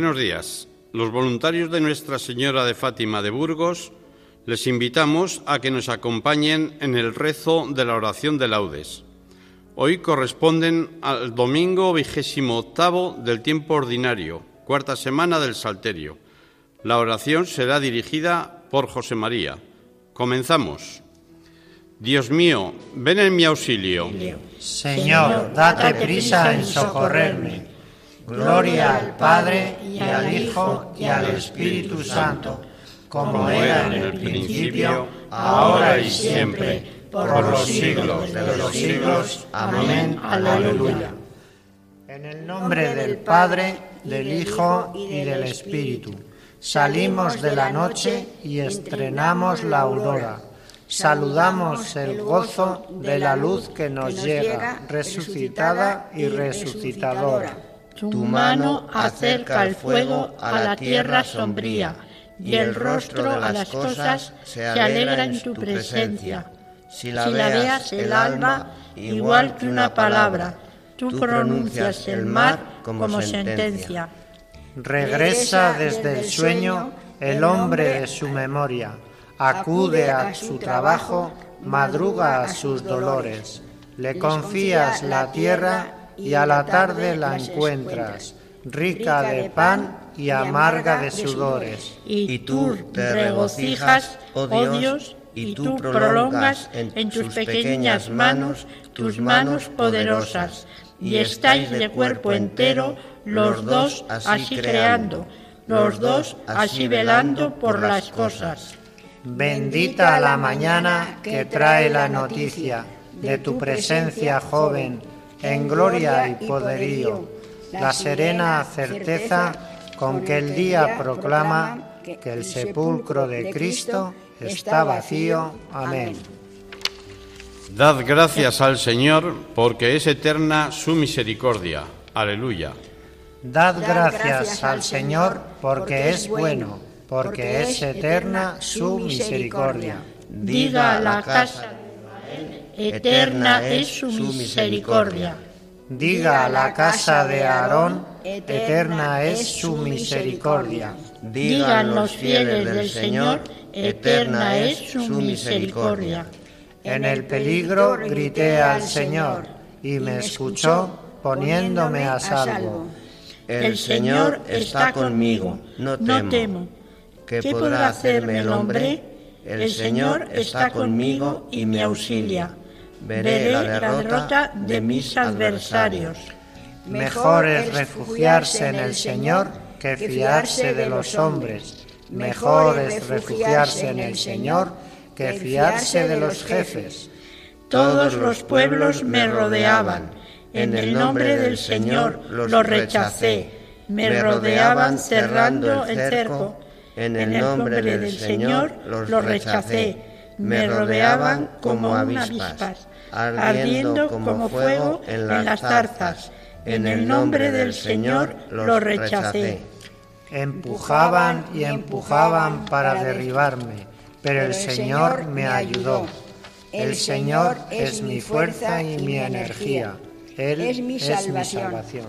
Buenos días. Los voluntarios de Nuestra Señora de Fátima de Burgos les invitamos a que nos acompañen en el rezo de la oración de laudes. Hoy corresponden al domingo vigésimo octavo del tiempo ordinario, cuarta semana del Salterio. La oración será dirigida por José María. Comenzamos. Dios mío, ven en mi auxilio. Señor, date prisa en socorrerme. Gloria al Padre y al Hijo y al Espíritu Santo, como era en el principio, ahora y siempre, por los siglos de los siglos. Amén. Aleluya. En el nombre del Padre, del Hijo y del Espíritu, salimos de la noche y estrenamos la aurora. Saludamos el gozo de la luz que nos llega, resucitada y resucitadora tu mano acerca el fuego a la tierra sombría, y el rostro a las cosas se alegra en tu presencia. Si la veas el alma, igual que una palabra, tú pronuncias el mar como sentencia. Regresa desde el sueño el hombre de su memoria, acude a su trabajo, madruga a sus dolores. Le confías la tierra y a la tarde la encuentras, rica de pan y amarga de sudores. Y tú te regocijas, oh, oh Dios, y tú prolongas en tus pequeñas manos tus manos poderosas, y estáis de cuerpo entero los dos así creando, los dos así velando por las cosas. Bendita la mañana que trae la noticia de tu presencia joven en gloria y poderío, la serena certeza con que el día proclama que el sepulcro de Cristo está vacío. Amén. Dad gracias al Señor porque es eterna su misericordia. Aleluya. Dad gracias al Señor porque es bueno, porque es eterna su misericordia. Diga la casa eterna es su misericordia. Diga a la casa de Aarón, eterna es su misericordia. Digan los fieles del Señor, eterna es su misericordia. En el peligro grité al Señor y me escuchó poniéndome a salvo. El Señor está conmigo, no temo. ¿Qué podrá hacerme el hombre? El Señor está conmigo y me auxilia veré la derrota de mis adversarios. Mejor es refugiarse en el Señor que fiarse de los hombres. Mejor es refugiarse en el Señor que fiarse de los jefes. Todos los pueblos me rodeaban. En el nombre del Señor los rechacé. Me rodeaban cerrando el cerco. En el nombre del Señor los rechacé. Me rodeaban como avispas ardiendo como fuego en las zarzas. En el nombre del Señor lo rechacé. Empujaban y empujaban para derribarme, pero el Señor me ayudó. El Señor es mi fuerza y mi energía. Él es mi salvación.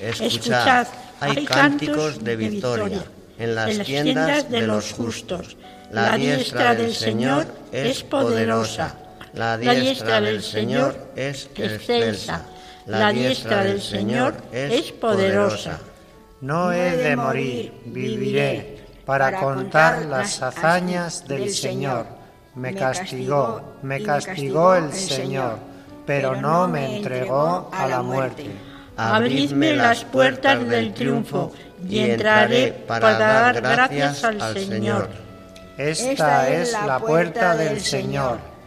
Escuchad, hay cánticos de victoria en las tiendas de los justos. La diestra del Señor es poderosa la diestra del Señor es excelsa, la diestra del Señor es poderosa. No he de morir, viviré para contar las hazañas del Señor. Me castigó, me castigó el Señor, pero no me entregó a la muerte. Abridme las puertas del triunfo y entraré para dar gracias al Señor. Esta es la puerta del Señor.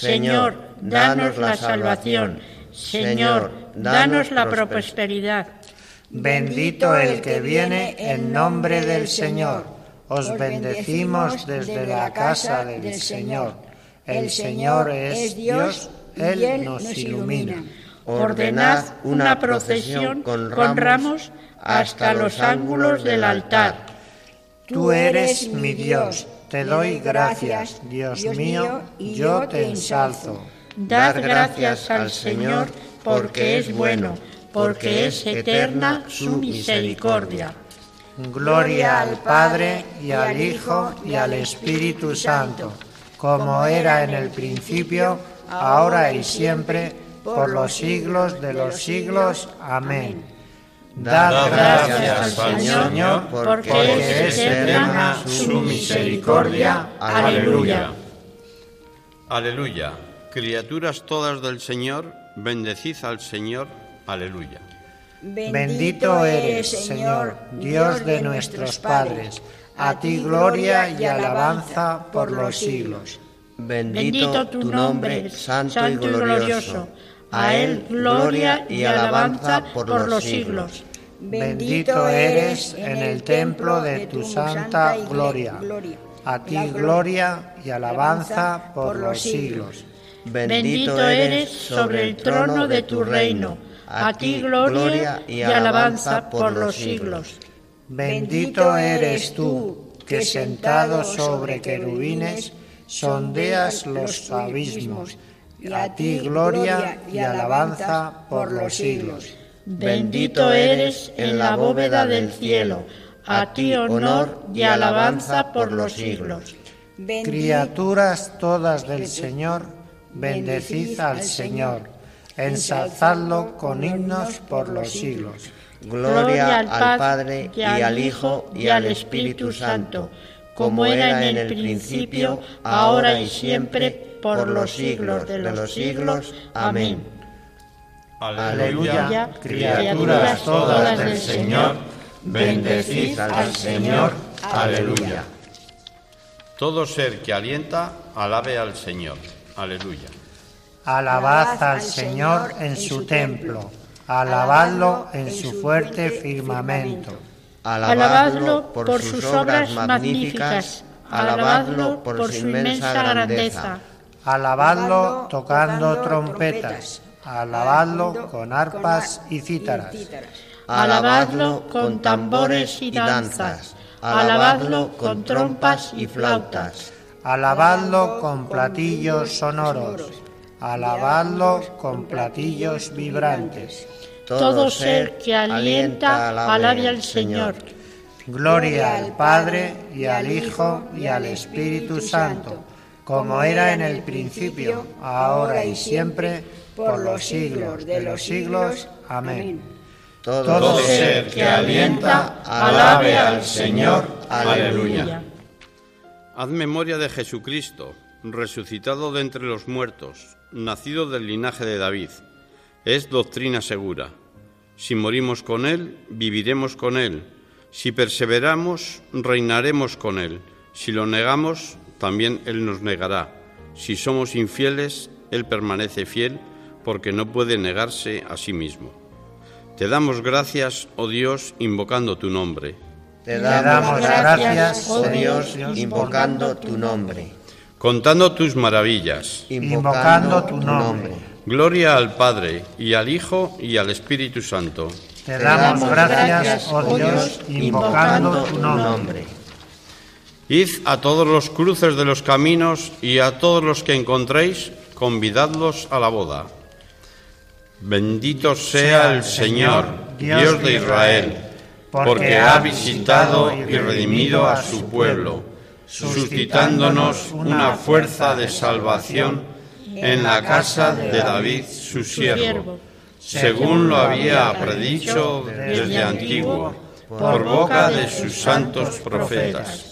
Señor, danos la salvación. Señor, danos la prosperidad. Bendito el que viene en nombre del Señor. Os bendecimos desde la casa del Señor. El Señor es Dios, Él nos ilumina. Ordenad una procesión con ramos hasta los ángulos del altar. Tú eres mi Dios, te doy gracias, Dios mío, yo te ensalzo. Dad gracias al Señor porque es bueno, porque es eterna su misericordia. Gloria al Padre y al Hijo y al Espíritu Santo, como era en el principio, ahora y siempre, por los siglos de los siglos. Amén. Dad gracias al Señor, porque es eterna su misericordia. Aleluya. Aleluya. Criaturas todas del Señor, bendecid al Señor. Aleluya. Bendito eres, Señor, Dios de nuestros padres. A ti gloria y alabanza por los siglos. Bendito tu nombre, santo y glorioso. A él gloria y alabanza por los siglos. Bendito eres en el templo de tu santa gloria. A ti gloria y alabanza por los siglos. Bendito eres sobre el trono de tu reino. A ti gloria y alabanza por los siglos. Bendito eres tú, que sentado sobre querubines sondeas los abismos. Y a ti gloria y alabanza por los siglos. Bendito eres en la bóveda del cielo. A ti honor y alabanza por los siglos. Criaturas todas del Señor, bendecid al Señor, ensalzadlo con himnos por los siglos. Gloria al Padre y al Hijo y al Espíritu Santo, como era en el principio, ahora y siempre, por los siglos de los siglos. Amén. Aleluya, criaturas todas del Señor, bendecid al Señor. Aleluya. Todo ser que alienta, alabe al Señor. Aleluya. Alabad al Señor en su templo, alabadlo en su fuerte firmamento. Alabadlo por sus obras magníficas, alabadlo por su inmensa grandeza. Alabadlo tocando trompetas, alabadlo con arpas y cítaras. Alabadlo con tambores y danzas, alabadlo con trompas y flautas. Alabadlo con platillos sonoros, alabadlo con platillos vibrantes. Todo ser que alienta, alabe al Señor. Gloria al Padre y al Hijo y al Espíritu Santo, como era en el principio, ahora y siempre, por los siglos de los siglos. Amén. Todo ser que alienta, alabe al Señor. Aleluya. Haz memoria de Jesucristo, resucitado de entre los muertos, nacido del linaje de David. Es doctrina segura. Si morimos con Él, viviremos con Él. Si perseveramos, reinaremos con Él. Si lo negamos, también Él nos negará. Si somos infieles, Él permanece fiel porque no puede negarse a sí mismo. Te damos gracias, oh Dios, invocando tu nombre. Te damos gracias, oh Dios, invocando tu nombre. Contando tus maravillas. Invocando tu nombre. Gloria al Padre, y al Hijo, y al Espíritu Santo. Te damos gracias, oh Dios, invocando tu nombre. Id a todos los cruces de los caminos y a todos los que encontréis, convidadlos a la boda. Bendito sea el Señor, Dios de Israel, porque ha visitado y redimido a su pueblo, suscitándonos una fuerza de salvación en la casa de David, su siervo, según lo había predicho desde antiguo, por boca de sus santos profetas.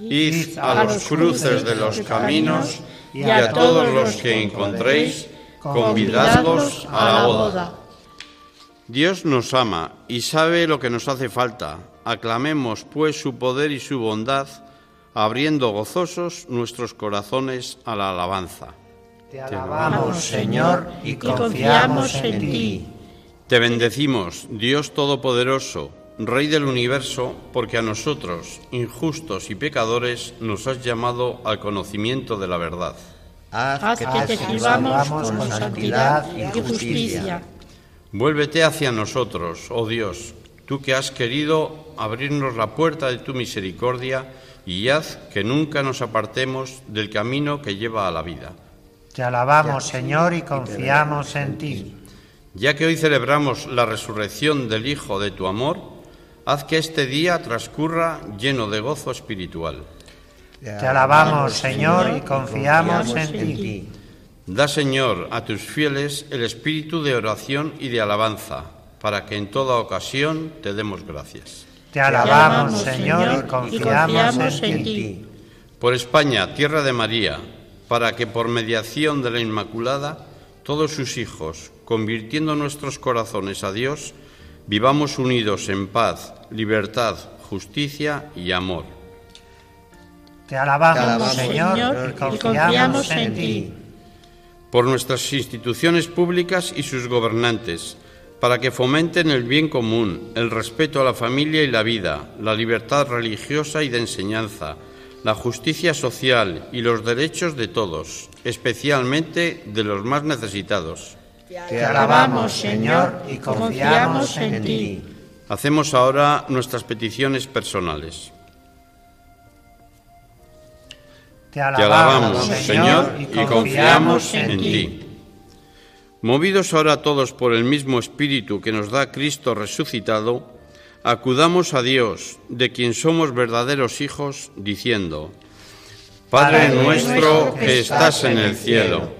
Id a los cruces de los caminos y a todos los que encontréis, convidadlos a la boda. Dios nos ama y sabe lo que nos hace falta. Aclamemos pues su poder y su bondad, abriendo gozosos nuestros corazones a la alabanza. Te alabamos, Señor, y confiamos en ti. Te bendecimos, Dios Todopoderoso, Rey del universo, porque a nosotros, injustos y pecadores, nos has llamado al conocimiento de la verdad. Haz que te sirvamos con santidad y justicia. Vuélvete hacia nosotros, oh Dios, tú que has querido abrirnos la puerta de tu misericordia y haz que nunca nos apartemos del camino que lleva a la vida. Te alabamos, Señor, y confiamos en ti. Ya que hoy celebramos la resurrección del Hijo de tu amor, haz que este día transcurra lleno de gozo espiritual. Te alabamos, Señor, y confiamos en ti. Da, Señor, a tus fieles el espíritu de oración y de alabanza, para que en toda ocasión te demos gracias. Te alabamos, Señor, y confiamos en ti. Por España, tierra de María, para que por mediación de la Inmaculada, todos sus hijos, convirtiendo nuestros corazones a Dios, vivamos unidos en paz, libertad, justicia y amor te alabamos, Señor, y confiamos en ti. Por nuestras instituciones públicas y sus gobernantes, para que fomenten el bien común, el respeto a la familia y la vida, la libertad religiosa y de enseñanza, la justicia social y los derechos de todos, especialmente de los más necesitados. Te alabamos, Señor, y confiamos en ti. Hacemos ahora nuestras peticiones personales. Te alabamos, Señor, y confiamos en ti. Movidos ahora todos por el mismo Espíritu que nos da Cristo resucitado, acudamos a Dios, de quien somos verdaderos hijos, diciendo, Padre nuestro que estás en el cielo,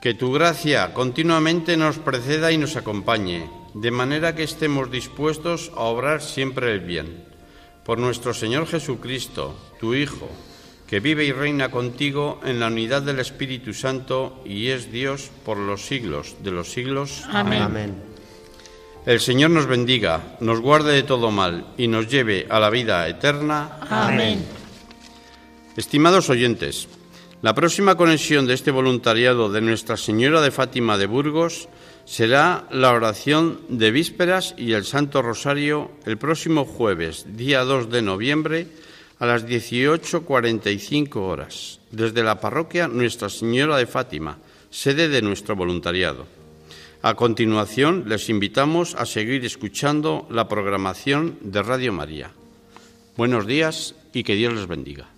que tu gracia continuamente nos preceda y nos acompañe, de manera que estemos dispuestos a obrar siempre el bien. Por nuestro Señor Jesucristo, tu Hijo, que vive y reina contigo en la unidad del Espíritu Santo y es Dios por los siglos de los siglos. Amén. El Señor nos bendiga, nos guarde de todo mal y nos lleve a la vida eterna. Amén. Estimados oyentes, la próxima conexión de este voluntariado de Nuestra Señora de Fátima de Burgos será la oración de vísperas y el Santo Rosario el próximo jueves, día 2 de noviembre, a las 18.45 horas, desde la parroquia Nuestra Señora de Fátima, sede de nuestro voluntariado. A continuación, les invitamos a seguir escuchando la programación de Radio María. Buenos días y que Dios les bendiga.